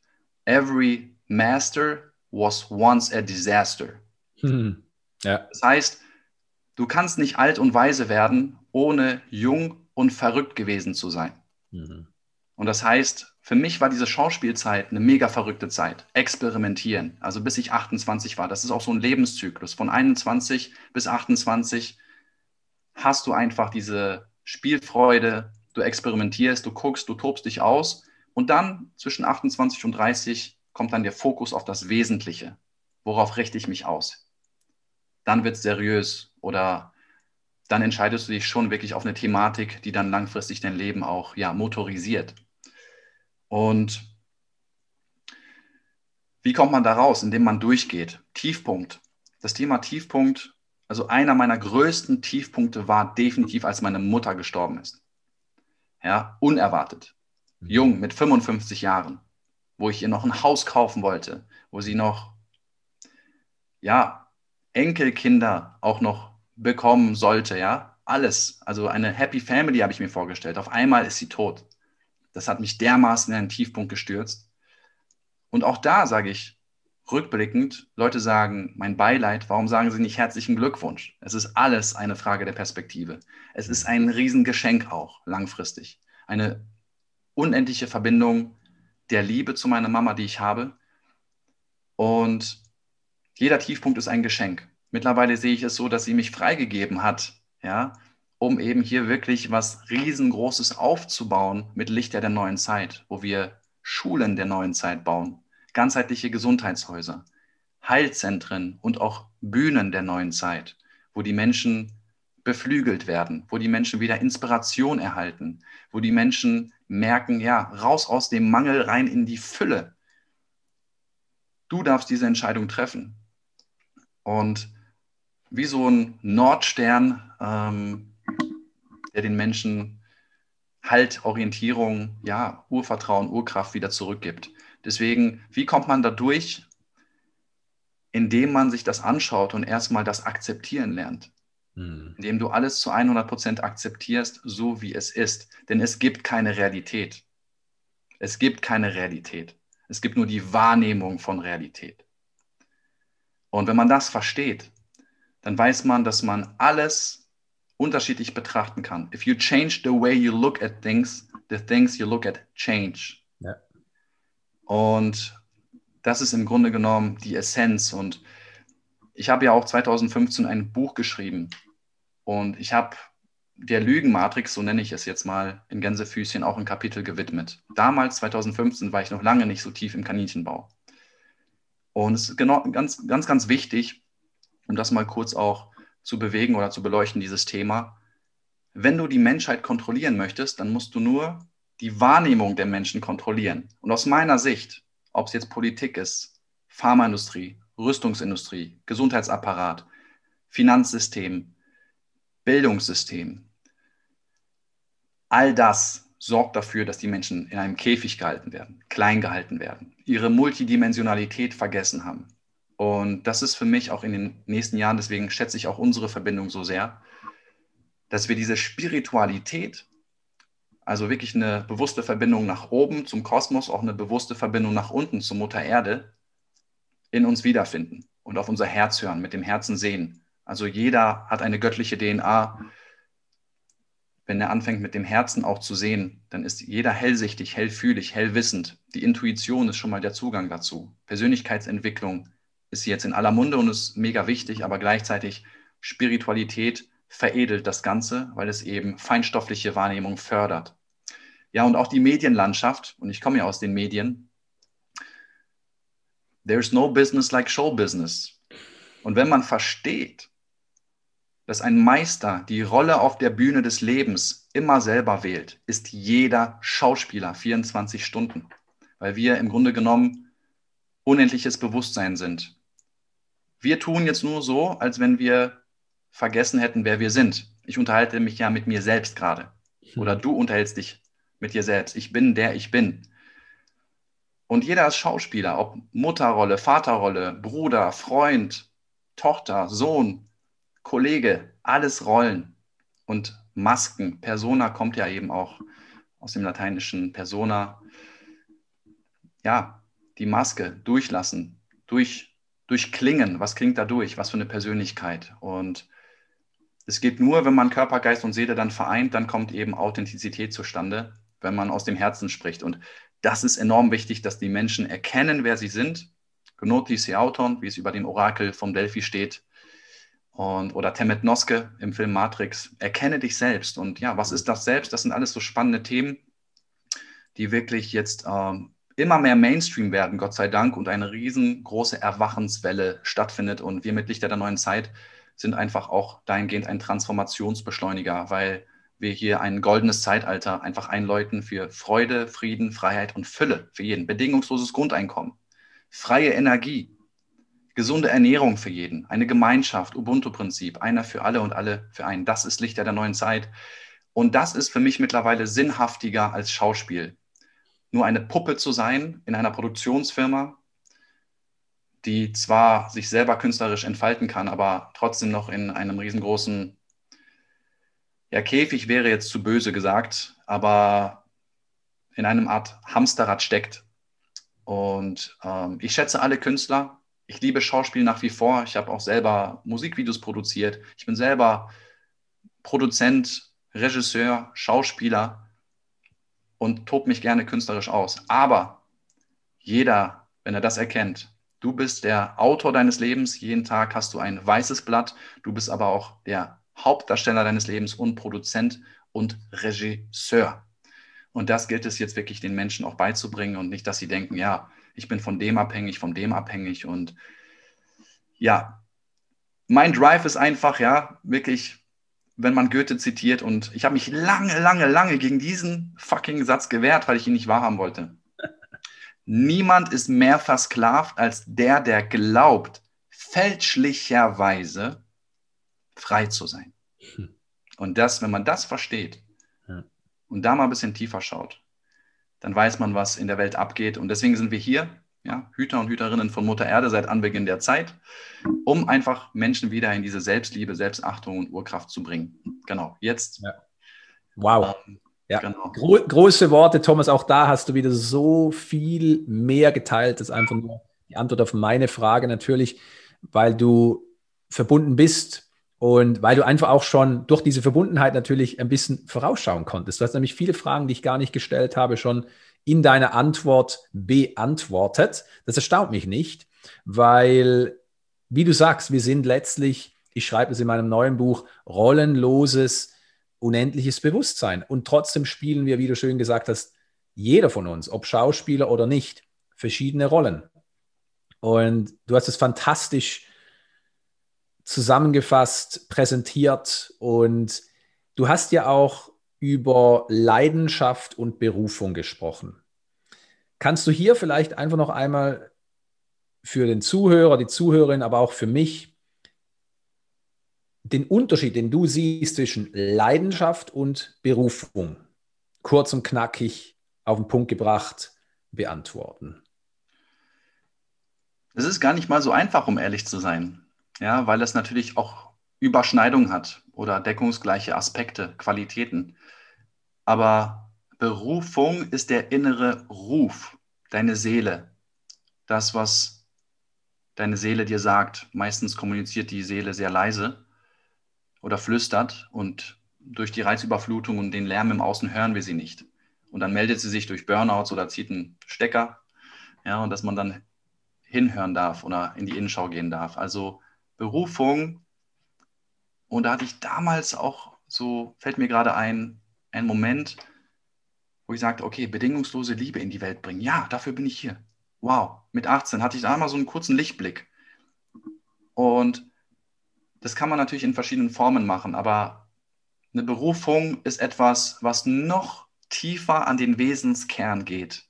Every master was once a disaster. Mhm. Ja. Das heißt, du kannst nicht alt und weise werden, ohne jung und verrückt gewesen zu sein. Mhm. Und das heißt, für mich war diese Schauspielzeit eine mega verrückte Zeit. Experimentieren, also bis ich 28 war. Das ist auch so ein Lebenszyklus. Von 21 bis 28 hast du einfach diese Spielfreude, du experimentierst, du guckst, du tobst dich aus. Und dann zwischen 28 und 30 kommt dann der Fokus auf das Wesentliche. Worauf richte ich mich aus? dann wird es seriös oder dann entscheidest du dich schon wirklich auf eine Thematik, die dann langfristig dein Leben auch ja, motorisiert. Und wie kommt man da raus? Indem man durchgeht. Tiefpunkt. Das Thema Tiefpunkt, also einer meiner größten Tiefpunkte war definitiv, als meine Mutter gestorben ist. Ja, unerwartet. Mhm. Jung, mit 55 Jahren, wo ich ihr noch ein Haus kaufen wollte, wo sie noch, ja, Enkelkinder auch noch bekommen sollte, ja, alles. Also eine Happy Family habe ich mir vorgestellt. Auf einmal ist sie tot. Das hat mich dermaßen in einen Tiefpunkt gestürzt. Und auch da sage ich, rückblickend, Leute sagen, mein Beileid, warum sagen sie nicht herzlichen Glückwunsch? Es ist alles eine Frage der Perspektive. Es ist ein Riesengeschenk auch, langfristig. Eine unendliche Verbindung der Liebe zu meiner Mama, die ich habe. Und jeder Tiefpunkt ist ein Geschenk. Mittlerweile sehe ich es so, dass sie mich freigegeben hat, ja, um eben hier wirklich was riesengroßes aufzubauen mit Lichter der neuen Zeit, wo wir Schulen der neuen Zeit bauen, ganzheitliche Gesundheitshäuser, Heilzentren und auch Bühnen der neuen Zeit, wo die Menschen beflügelt werden, wo die Menschen wieder Inspiration erhalten, wo die Menschen merken, ja, raus aus dem Mangel rein in die Fülle. Du darfst diese Entscheidung treffen. Und wie so ein Nordstern, ähm, der den Menschen Halt, Orientierung, ja, Urvertrauen, Urkraft wieder zurückgibt. Deswegen, wie kommt man da durch? Indem man sich das anschaut und erstmal das akzeptieren lernt. Hm. Indem du alles zu 100 Prozent akzeptierst, so wie es ist. Denn es gibt keine Realität. Es gibt keine Realität. Es gibt nur die Wahrnehmung von Realität. Und wenn man das versteht, dann weiß man, dass man alles unterschiedlich betrachten kann. If you change the way you look at things, the things you look at change. Ja. Und das ist im Grunde genommen die Essenz. Und ich habe ja auch 2015 ein Buch geschrieben. Und ich habe der Lügenmatrix, so nenne ich es jetzt mal, in Gänsefüßchen auch ein Kapitel gewidmet. Damals, 2015, war ich noch lange nicht so tief im Kaninchenbau. Und es ist genau, ganz, ganz, ganz wichtig, um das mal kurz auch zu bewegen oder zu beleuchten, dieses Thema. wenn du die Menschheit kontrollieren möchtest, dann musst du nur die Wahrnehmung der Menschen kontrollieren. Und aus meiner Sicht, ob es jetzt Politik ist, Pharmaindustrie, Rüstungsindustrie, Gesundheitsapparat, Finanzsystem, Bildungssystem, all das sorgt dafür, dass die Menschen in einem Käfig gehalten werden, klein gehalten werden, ihre Multidimensionalität vergessen haben. Und das ist für mich auch in den nächsten Jahren, deswegen schätze ich auch unsere Verbindung so sehr, dass wir diese Spiritualität, also wirklich eine bewusste Verbindung nach oben zum Kosmos, auch eine bewusste Verbindung nach unten zur Mutter Erde, in uns wiederfinden und auf unser Herz hören, mit dem Herzen sehen. Also jeder hat eine göttliche DNA. Wenn er anfängt mit dem Herzen auch zu sehen, dann ist jeder hellsichtig, hellfühlig, hellwissend. Die Intuition ist schon mal der Zugang dazu. Persönlichkeitsentwicklung ist jetzt in aller Munde und ist mega wichtig, aber gleichzeitig Spiritualität veredelt das Ganze, weil es eben feinstoffliche Wahrnehmung fördert. Ja, und auch die Medienlandschaft, und ich komme ja aus den Medien, there's no business like show business. Und wenn man versteht, dass ein Meister die Rolle auf der Bühne des Lebens immer selber wählt, ist jeder Schauspieler 24 Stunden, weil wir im Grunde genommen unendliches Bewusstsein sind. Wir tun jetzt nur so, als wenn wir vergessen hätten, wer wir sind. Ich unterhalte mich ja mit mir selbst gerade. Hm. Oder du unterhältst dich mit dir selbst. Ich bin der ich bin. Und jeder ist Schauspieler, ob Mutterrolle, Vaterrolle, Bruder, Freund, Tochter, Sohn, Kollege, alles Rollen und Masken. Persona kommt ja eben auch aus dem lateinischen Persona. Ja, die Maske durchlassen, durch, durchklingen. Was klingt da durch? Was für eine Persönlichkeit? Und es geht nur, wenn man Körper, Geist und Seele dann vereint, dann kommt eben Authentizität zustande, wenn man aus dem Herzen spricht. Und das ist enorm wichtig, dass die Menschen erkennen, wer sie sind. Gnoti se auton, wie es über dem Orakel vom Delphi steht. Und, oder Temet Noske im Film Matrix. Erkenne dich selbst. Und ja, was ist das selbst? Das sind alles so spannende Themen, die wirklich jetzt ähm, immer mehr Mainstream werden, Gott sei Dank, und eine riesengroße Erwachenswelle stattfindet. Und wir mit Lichter der neuen Zeit sind einfach auch dahingehend ein Transformationsbeschleuniger, weil wir hier ein goldenes Zeitalter einfach einläuten für Freude, Frieden, Freiheit und Fülle für jeden. Bedingungsloses Grundeinkommen, freie Energie, gesunde Ernährung für jeden, eine Gemeinschaft, Ubuntu-Prinzip, einer für alle und alle für einen. Das ist Lichter der neuen Zeit. Und das ist für mich mittlerweile sinnhaftiger als Schauspiel. Nur eine Puppe zu sein in einer Produktionsfirma, die zwar sich selber künstlerisch entfalten kann, aber trotzdem noch in einem riesengroßen ja, Käfig wäre jetzt zu böse gesagt, aber in einem Art Hamsterrad steckt. Und ähm, ich schätze alle Künstler. Ich liebe Schauspiel nach wie vor. Ich habe auch selber Musikvideos produziert. Ich bin selber Produzent, Regisseur, Schauspieler und tob mich gerne künstlerisch aus. Aber jeder, wenn er das erkennt, Du bist der Autor deines Lebens. Jeden Tag hast du ein weißes Blatt. Du bist aber auch der Hauptdarsteller deines Lebens und Produzent und Regisseur. Und das gilt es jetzt wirklich den Menschen auch beizubringen und nicht, dass sie denken, ja, ich bin von dem abhängig, von dem abhängig. Und ja, mein Drive ist einfach, ja, wirklich, wenn man Goethe zitiert. Und ich habe mich lange, lange, lange gegen diesen fucking Satz gewehrt, weil ich ihn nicht wahrhaben wollte. Niemand ist mehr versklavt als der, der glaubt, fälschlicherweise frei zu sein. Hm. Und das, wenn man das versteht ja. und da mal ein bisschen tiefer schaut, dann weiß man, was in der Welt abgeht. Und deswegen sind wir hier, ja, Hüter und Hüterinnen von Mutter Erde seit Anbeginn der Zeit, um einfach Menschen wieder in diese Selbstliebe, Selbstachtung und Urkraft zu bringen. Genau, jetzt. Ja. Wow. Ähm, ja, genau. Gro große Worte, Thomas. Auch da hast du wieder so viel mehr geteilt. Das ist einfach nur die Antwort auf meine Frage natürlich, weil du verbunden bist und weil du einfach auch schon durch diese Verbundenheit natürlich ein bisschen vorausschauen konntest. Du hast nämlich viele Fragen, die ich gar nicht gestellt habe, schon in deiner Antwort beantwortet. Das erstaunt mich nicht, weil, wie du sagst, wir sind letztlich, ich schreibe es in meinem neuen Buch, rollenloses unendliches Bewusstsein. Und trotzdem spielen wir, wie du schön gesagt hast, jeder von uns, ob Schauspieler oder nicht, verschiedene Rollen. Und du hast es fantastisch zusammengefasst, präsentiert und Du hast ja auch über Leidenschaft und Berufung gesprochen. Kannst du hier vielleicht einfach noch einmal für den Zuhörer, die Zuhörerin, aber auch für mich den Unterschied, den du siehst zwischen Leidenschaft und Berufung, kurz und knackig auf den Punkt gebracht, beantworten? Es ist gar nicht mal so einfach, um ehrlich zu sein. Ja, weil es natürlich auch Überschneidung hat oder deckungsgleiche Aspekte, Qualitäten. Aber Berufung ist der innere Ruf, deine Seele, das, was deine Seele dir sagt. Meistens kommuniziert die Seele sehr leise oder flüstert und durch die Reizüberflutung und den Lärm im Außen hören wir sie nicht. Und dann meldet sie sich durch Burnouts oder zieht einen Stecker. Ja, und dass man dann hinhören darf oder in die Innenschau gehen darf. Also Berufung. Und da hatte ich damals auch so, fällt mir gerade ein, ein Moment, wo ich sagte, okay, bedingungslose Liebe in die Welt bringen. Ja, dafür bin ich hier. Wow, mit 18 hatte ich da mal so einen kurzen Lichtblick. Und das kann man natürlich in verschiedenen Formen machen, aber eine Berufung ist etwas, was noch tiefer an den Wesenskern geht.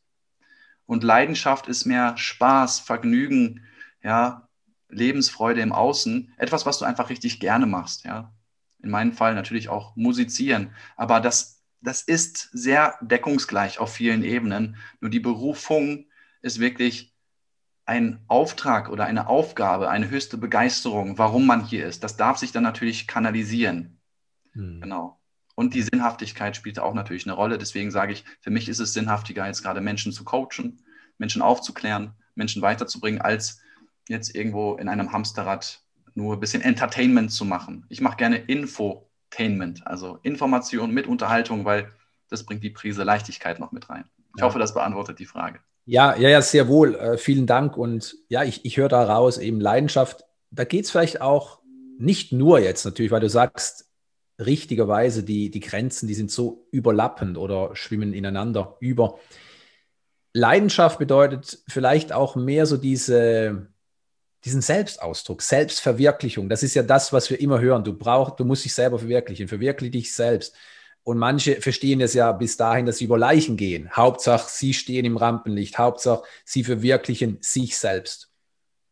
Und Leidenschaft ist mehr Spaß, Vergnügen, ja, Lebensfreude im Außen, etwas, was du einfach richtig gerne machst, ja. In meinem Fall natürlich auch musizieren, aber das, das ist sehr deckungsgleich auf vielen Ebenen. Nur die Berufung ist wirklich ein Auftrag oder eine Aufgabe, eine höchste Begeisterung, warum man hier ist. Das darf sich dann natürlich kanalisieren. Hm. Genau. Und die Sinnhaftigkeit spielt auch natürlich eine Rolle. Deswegen sage ich, für mich ist es sinnhaftiger, jetzt gerade Menschen zu coachen, Menschen aufzuklären, Menschen weiterzubringen, als jetzt irgendwo in einem Hamsterrad nur ein bisschen Entertainment zu machen. Ich mache gerne Infotainment, also Information mit Unterhaltung, weil das bringt die Prise Leichtigkeit noch mit rein. Ich ja. hoffe, das beantwortet die Frage. Ja, ja, ja, sehr wohl. Äh, vielen Dank. Und ja, ich, ich höre da raus, eben Leidenschaft. Da geht es vielleicht auch nicht nur jetzt natürlich, weil du sagst, richtigerweise die, die Grenzen, die sind so überlappend oder schwimmen ineinander über. Leidenschaft bedeutet vielleicht auch mehr so diese, diesen Selbstausdruck, Selbstverwirklichung. Das ist ja das, was wir immer hören. Du brauchst, du musst dich selber verwirklichen, verwirkliche dich selbst. Und manche verstehen es ja bis dahin, dass sie über Leichen gehen. Hauptsache, sie stehen im Rampenlicht. Hauptsache, sie verwirklichen sich selbst.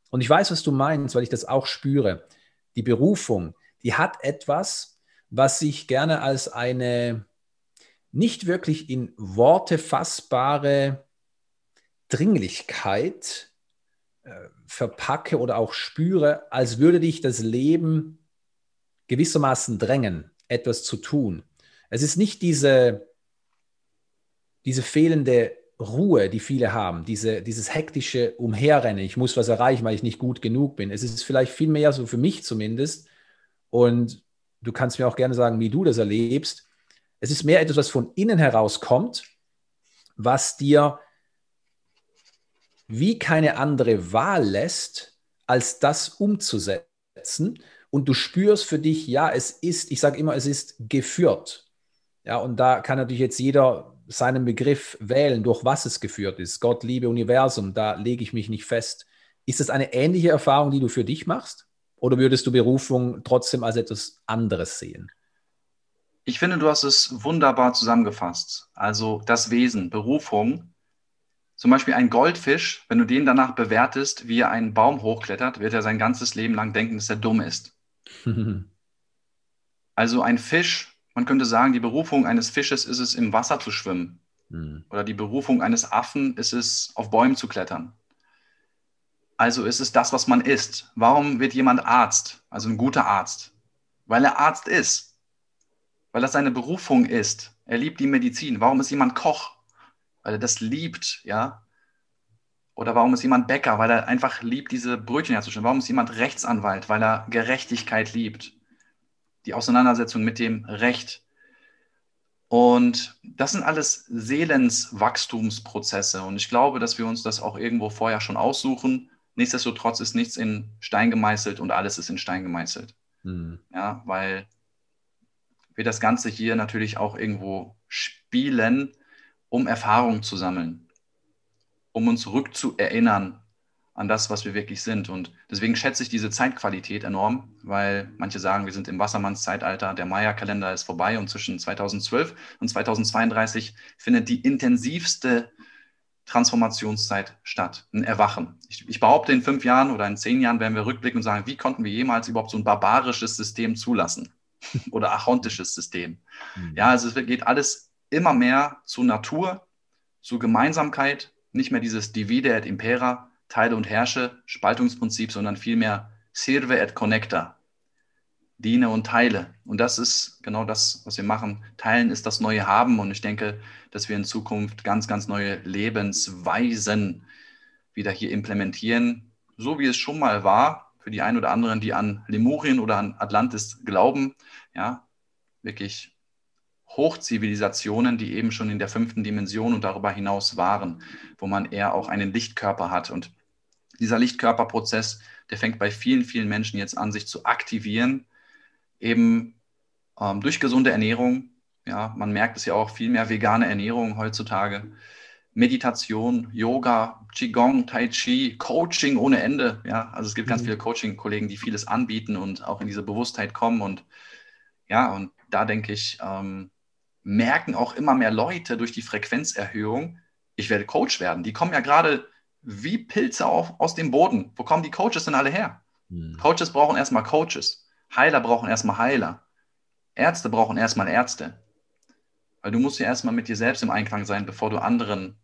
Und ich weiß, was du meinst, weil ich das auch spüre. Die Berufung, die hat etwas, was sich gerne als eine nicht wirklich in Worte fassbare Dringlichkeit äh, verpacke oder auch spüre, als würde dich das Leben gewissermaßen drängen, etwas zu tun. Es ist nicht diese, diese fehlende Ruhe, die viele haben, diese, dieses hektische Umherrennen, ich muss was erreichen, weil ich nicht gut genug bin. Es ist vielleicht viel mehr so für mich zumindest. Und du kannst mir auch gerne sagen, wie du das erlebst. Es ist mehr etwas, was von innen heraus kommt, was dir wie keine andere Wahl lässt, als das umzusetzen. Und du spürst für dich, ja, es ist, ich sage immer, es ist geführt. Ja, und da kann natürlich jetzt jeder seinen Begriff wählen, durch was es geführt ist. Gott, Liebe, Universum, da lege ich mich nicht fest. Ist das eine ähnliche Erfahrung, die du für dich machst? Oder würdest du Berufung trotzdem als etwas anderes sehen? Ich finde, du hast es wunderbar zusammengefasst. Also das Wesen, Berufung. Zum Beispiel ein Goldfisch, wenn du den danach bewertest, wie er einen Baum hochklettert, wird er sein ganzes Leben lang denken, dass er dumm ist. also ein Fisch, man könnte sagen, die Berufung eines Fisches ist es, im Wasser zu schwimmen. Mhm. Oder die Berufung eines Affen ist es, auf Bäumen zu klettern. Also ist es das, was man ist. Warum wird jemand Arzt, also ein guter Arzt? Weil er Arzt ist. Weil das seine Berufung ist. Er liebt die Medizin. Warum ist jemand Koch? Weil er das liebt, ja? Oder warum ist jemand Bäcker? Weil er einfach liebt, diese Brötchen herzustellen. Warum ist jemand Rechtsanwalt? Weil er Gerechtigkeit liebt. Die Auseinandersetzung mit dem Recht. Und das sind alles Seelenswachstumsprozesse. Und ich glaube, dass wir uns das auch irgendwo vorher schon aussuchen Nichtsdestotrotz ist nichts in Stein gemeißelt und alles ist in Stein gemeißelt. Mhm. Ja, weil wir das Ganze hier natürlich auch irgendwo spielen, um Erfahrung zu sammeln, um uns rückzuerinnern an das, was wir wirklich sind. Und deswegen schätze ich diese Zeitqualität enorm, weil manche sagen, wir sind im Wassermannszeitalter, der Maya-Kalender ist vorbei und zwischen 2012 und 2032 findet die intensivste Transformationszeit statt, ein Erwachen. Ich, ich, behaupte, in fünf Jahren oder in zehn Jahren werden wir rückblicken und sagen, wie konnten wir jemals überhaupt so ein barbarisches System zulassen oder achontisches System? Mhm. Ja, also es geht alles immer mehr zu Natur, zu Gemeinsamkeit, nicht mehr dieses Divide et Impera, Teile und Herrsche, Spaltungsprinzip, sondern vielmehr Serve et Connecta, diene und teile. Und das ist genau das, was wir machen. Teilen ist das neue Haben. Und ich denke, dass wir in Zukunft ganz, ganz neue Lebensweisen wieder hier implementieren, so wie es schon mal war für die einen oder anderen, die an Lemurien oder an Atlantis glauben. Ja, wirklich Hochzivilisationen, die eben schon in der fünften Dimension und darüber hinaus waren, wo man eher auch einen Lichtkörper hat. Und dieser Lichtkörperprozess, der fängt bei vielen, vielen Menschen jetzt an, sich zu aktivieren eben ähm, durch gesunde Ernährung, ja, man merkt es ja auch, viel mehr vegane Ernährung heutzutage, Meditation, Yoga, Qigong, Tai Chi, Coaching ohne Ende. Ja, also es gibt mhm. ganz viele Coaching-Kollegen, die vieles anbieten und auch in diese Bewusstheit kommen. Und ja, und da denke ich, ähm, merken auch immer mehr Leute durch die Frequenzerhöhung, ich werde Coach werden. Die kommen ja gerade wie Pilze auf, aus dem Boden. Wo kommen die Coaches denn alle her? Mhm. Coaches brauchen erstmal Coaches. Heiler brauchen erstmal Heiler. Ärzte brauchen erstmal Ärzte. Weil du musst ja erstmal mit dir selbst im Einklang sein, bevor du anderen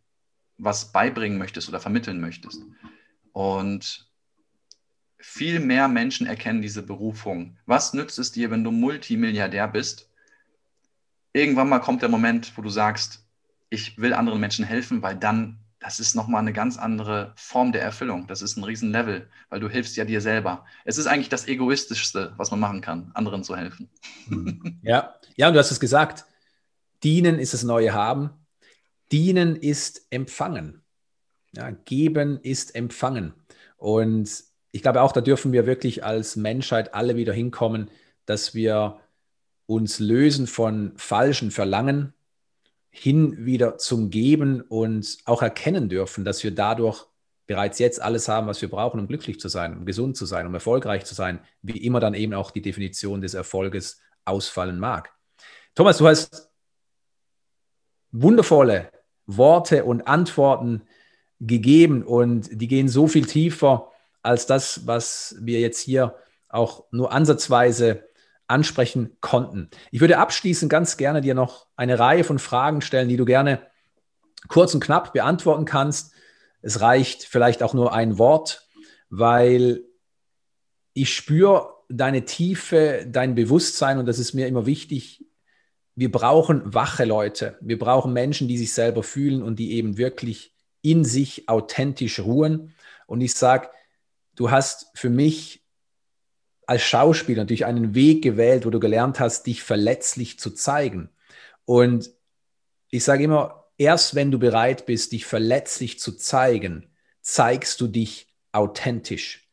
was beibringen möchtest oder vermitteln möchtest. Und viel mehr Menschen erkennen diese Berufung. Was nützt es dir, wenn du Multimilliardär bist? Irgendwann mal kommt der Moment, wo du sagst, ich will anderen Menschen helfen, weil dann das ist nochmal eine ganz andere Form der Erfüllung. Das ist ein Riesenlevel, weil du hilfst ja dir selber. Es ist eigentlich das Egoistischste, was man machen kann, anderen zu helfen. Hm. Ja, ja, und du hast es gesagt. Dienen ist das neue Haben. Dienen ist empfangen. Ja, geben ist empfangen. Und ich glaube auch, da dürfen wir wirklich als Menschheit alle wieder hinkommen, dass wir uns lösen von falschen Verlangen, hin wieder zum Geben und auch erkennen dürfen, dass wir dadurch bereits jetzt alles haben, was wir brauchen, um glücklich zu sein, um gesund zu sein, um erfolgreich zu sein, wie immer dann eben auch die Definition des Erfolges ausfallen mag. Thomas, du hast wundervolle Worte und Antworten gegeben und die gehen so viel tiefer als das, was wir jetzt hier auch nur ansatzweise ansprechen konnten. Ich würde abschließend ganz gerne dir noch eine Reihe von Fragen stellen, die du gerne kurz und knapp beantworten kannst. Es reicht vielleicht auch nur ein Wort, weil ich spüre deine Tiefe, dein Bewusstsein und das ist mir immer wichtig. Wir brauchen wache Leute. Wir brauchen Menschen, die sich selber fühlen und die eben wirklich in sich authentisch ruhen. Und ich sage, du hast für mich als Schauspieler natürlich einen Weg gewählt, wo du gelernt hast, dich verletzlich zu zeigen. Und ich sage immer, erst wenn du bereit bist, dich verletzlich zu zeigen, zeigst du dich authentisch.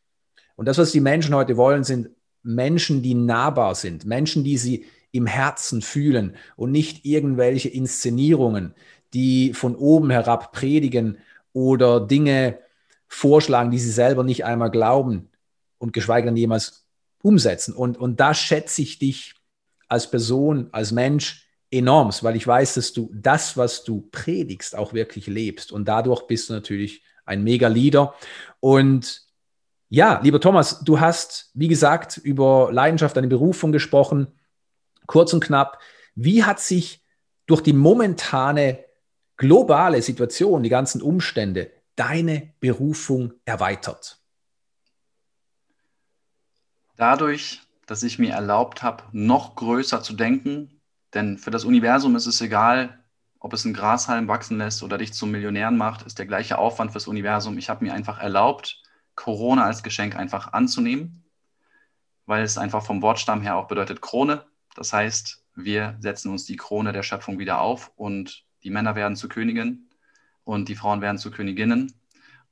Und das, was die Menschen heute wollen, sind Menschen, die nahbar sind, Menschen, die sie im Herzen fühlen und nicht irgendwelche Inszenierungen, die von oben herab predigen oder Dinge vorschlagen, die sie selber nicht einmal glauben und geschweige denn jemals umsetzen. Und, und da schätze ich dich als Person, als Mensch enorm, weil ich weiß, dass du das, was du predigst, auch wirklich lebst. Und dadurch bist du natürlich ein Mega-Leader. Und ja, lieber Thomas, du hast, wie gesagt, über Leidenschaft, deine Berufung gesprochen. Kurz und knapp, wie hat sich durch die momentane globale Situation, die ganzen Umstände, deine Berufung erweitert? Dadurch, dass ich mir erlaubt habe, noch größer zu denken, denn für das Universum ist es egal, ob es einen Grashalm wachsen lässt oder dich zum Millionären macht, ist der gleiche Aufwand fürs Universum. Ich habe mir einfach erlaubt, Corona als Geschenk einfach anzunehmen, weil es einfach vom Wortstamm her auch bedeutet Krone. Das heißt, wir setzen uns die Krone der Schöpfung wieder auf und die Männer werden zu Königen und die Frauen werden zu Königinnen.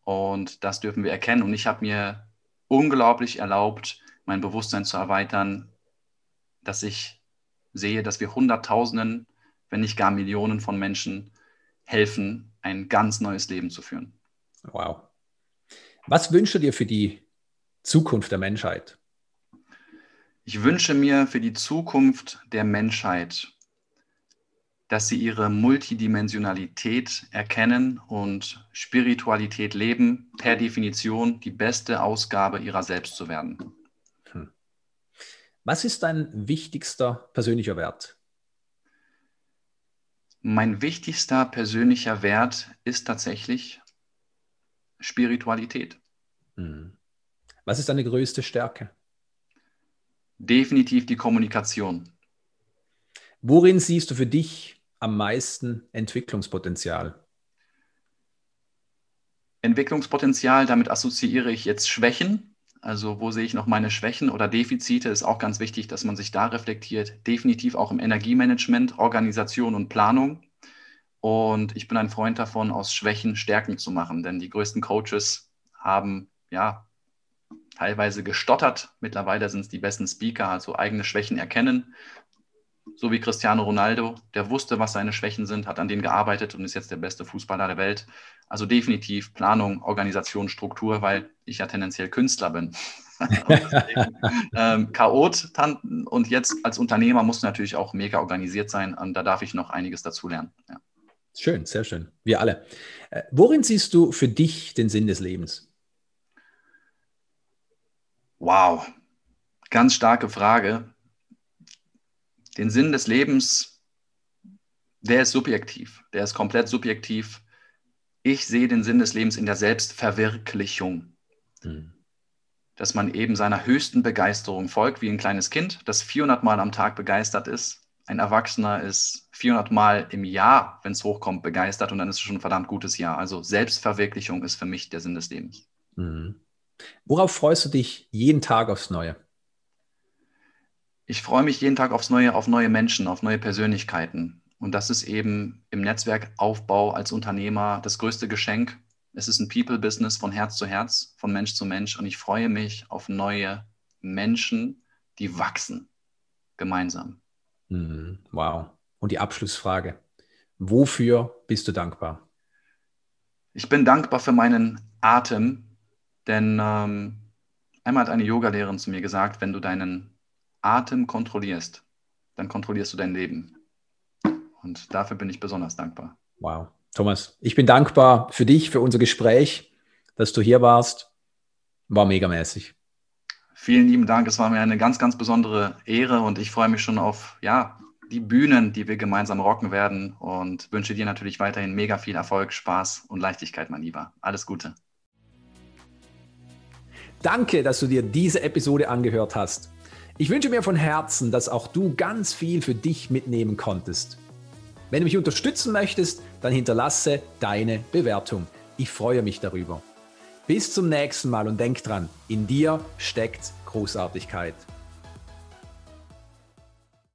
Und das dürfen wir erkennen. Und ich habe mir unglaublich erlaubt, mein Bewusstsein zu erweitern, dass ich sehe, dass wir Hunderttausenden, wenn nicht gar Millionen von Menschen helfen, ein ganz neues Leben zu führen. Wow. Was wünschst du dir für die Zukunft der Menschheit? Ich wünsche mir für die Zukunft der Menschheit, dass sie ihre Multidimensionalität erkennen und Spiritualität leben, per Definition die beste Ausgabe ihrer selbst zu werden. Was ist dein wichtigster persönlicher Wert? Mein wichtigster persönlicher Wert ist tatsächlich Spiritualität. Hm. Was ist deine größte Stärke? Definitiv die Kommunikation. Worin siehst du für dich am meisten Entwicklungspotenzial? Entwicklungspotenzial, damit assoziiere ich jetzt Schwächen. Also wo sehe ich noch meine Schwächen oder Defizite, ist auch ganz wichtig, dass man sich da reflektiert. Definitiv auch im Energiemanagement, Organisation und Planung. Und ich bin ein Freund davon, aus Schwächen Stärken zu machen, denn die größten Coaches haben ja teilweise gestottert. Mittlerweile sind es die besten Speaker, also eigene Schwächen erkennen. So wie Cristiano Ronaldo, der wusste, was seine Schwächen sind, hat an denen gearbeitet und ist jetzt der beste Fußballer der Welt. Also definitiv Planung, Organisation, Struktur, weil ich ja tendenziell Künstler bin. ähm, Chaot und jetzt als Unternehmer musst du natürlich auch mega organisiert sein und da darf ich noch einiges dazu lernen. Ja. Schön, sehr schön. Wir alle. Äh, worin siehst du für dich den Sinn des Lebens? Wow, ganz starke Frage. Den Sinn des Lebens, der ist subjektiv, der ist komplett subjektiv. Ich sehe den Sinn des Lebens in der Selbstverwirklichung. Hm. Dass man eben seiner höchsten Begeisterung folgt, wie ein kleines Kind, das 400 Mal am Tag begeistert ist ein Erwachsener ist 400 Mal im Jahr, wenn es hochkommt, begeistert und dann ist es schon ein verdammt gutes Jahr. Also Selbstverwirklichung ist für mich der Sinn des Lebens. Mhm. Worauf freust du dich jeden Tag aufs Neue? Ich freue mich jeden Tag aufs Neue, auf neue Menschen, auf neue Persönlichkeiten. Und das ist eben im Netzwerkaufbau als Unternehmer das größte Geschenk. Es ist ein People-Business von Herz zu Herz, von Mensch zu Mensch. Und ich freue mich auf neue Menschen, die wachsen gemeinsam. Mhm. Wow. Und die Abschlussfrage. Wofür bist du dankbar? Ich bin dankbar für meinen Atem, denn ähm, einmal hat eine Yogalehrerin zu mir gesagt, wenn du deinen Atem kontrollierst, dann kontrollierst du dein Leben. Und dafür bin ich besonders dankbar. Wow. Thomas, ich bin dankbar für dich, für unser Gespräch, dass du hier warst. War megamäßig. Vielen lieben Dank. Es war mir eine ganz, ganz besondere Ehre und ich freue mich schon auf ja, die Bühnen, die wir gemeinsam rocken werden und wünsche dir natürlich weiterhin mega viel Erfolg, Spaß und Leichtigkeit, mein Lieber. Alles Gute. Danke, dass du dir diese Episode angehört hast. Ich wünsche mir von Herzen, dass auch du ganz viel für dich mitnehmen konntest. Wenn du mich unterstützen möchtest, dann hinterlasse deine Bewertung. Ich freue mich darüber. Bis zum nächsten Mal und denk dran, in dir steckt Großartigkeit.